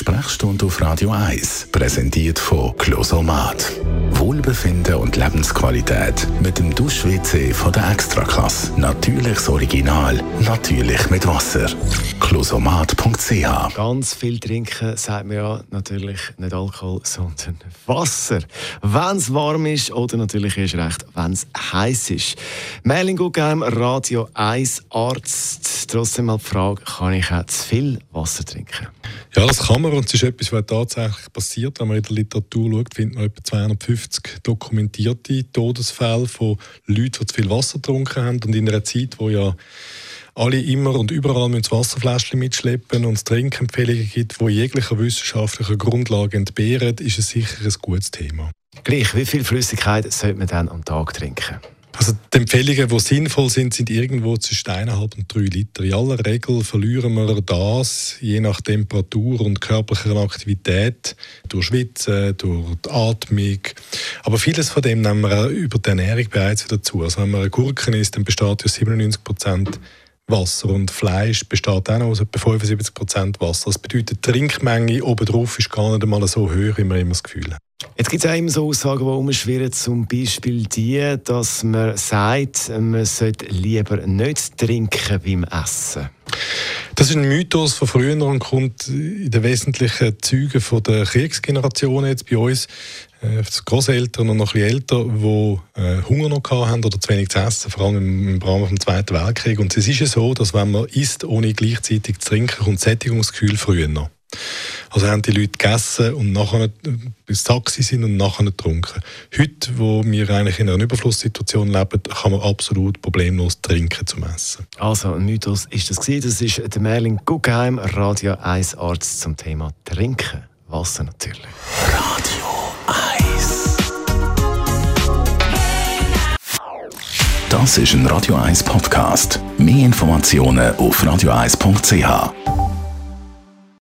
Sprechstunde auf Radio 1, präsentiert von Closomat. Wohlbefinden und Lebensqualität mit dem Dusch-WC von der Extraklasse. Natürliches Original, natürlich mit Wasser. Closomat.ch Ganz viel trinken, sagt man ja natürlich nicht Alkohol, sondern Wasser. Wenn es warm ist oder natürlich erst recht, wenn es heiß ist. Merlin Guggenheim, Radio 1 Arzt. Trotzdem mal die Frage, kann ich auch zu viel Wasser trinken? Ja, das kann man und es ist etwas, was tatsächlich passiert. Wenn man in der Literatur schaut, findet man etwa 250 dokumentierte Todesfälle von Leuten, die zu viel Wasser getrunken haben und in einer Zeit, wo ja alle immer und überall müssen Wasserfläschchen mitschleppen und es Trinkempfehlungen gibt, die jeglicher wissenschaftlicher Grundlage entbehren, ist es sicher ein gutes Thema. Gleich, wie viel Flüssigkeit sollte man dann am Tag trinken? Also die Empfehlungen, die sinnvoll sind, sind irgendwo zwischen 1,5 und 3 Liter. In aller Regel verlieren wir das, je nach Temperatur und körperlicher Aktivität, durch Schwitzen, durch die Atmung. Aber vieles von dem nehmen wir auch über die Ernährung bereits wieder zu. Also wenn man eine Gurken isst, dann besteht ja 97 Prozent Wasser und Fleisch besteht auch noch aus etwa 75 Prozent Wasser. Das bedeutet, die Trinkmenge obendrauf ist gar nicht einmal so hoch, wie wir immer das Gefühl haben. Jetzt gibt es auch immer so Aussagen, die umschwirren, zum Beispiel die, dass man sagt, man sollte lieber nicht trinken beim Essen. Das ist ein Mythos von früher und kommt in den wesentlichen Zügen von der Kriegsgeneration jetzt bei uns. Äh, Großeltern und noch ein älter, die äh, Hunger noch haben oder zu wenig zu essen, vor allem im, Rahmen des Zweiten Weltkriegs. Und es ist ja so, dass wenn man isst, ohne gleichzeitig zu trinken, kommt Sättigungsgefühl früher noch. Also haben die Leute gegessen und nachher bis Taxi sind und nachher nicht getrunken. Heute, wo wir eigentlich in einer Überflusssituation leben, kann man absolut problemlos trinken zum Essen. Also, ein Mythos ist das gewesen. Das ist der Merlin Guggenheim, Radio 1 Arzt zum Thema Trinken. Wasser natürlich. Radio 1. Das ist ein Radio 1 Podcast. Mehr Informationen auf radio1.ch.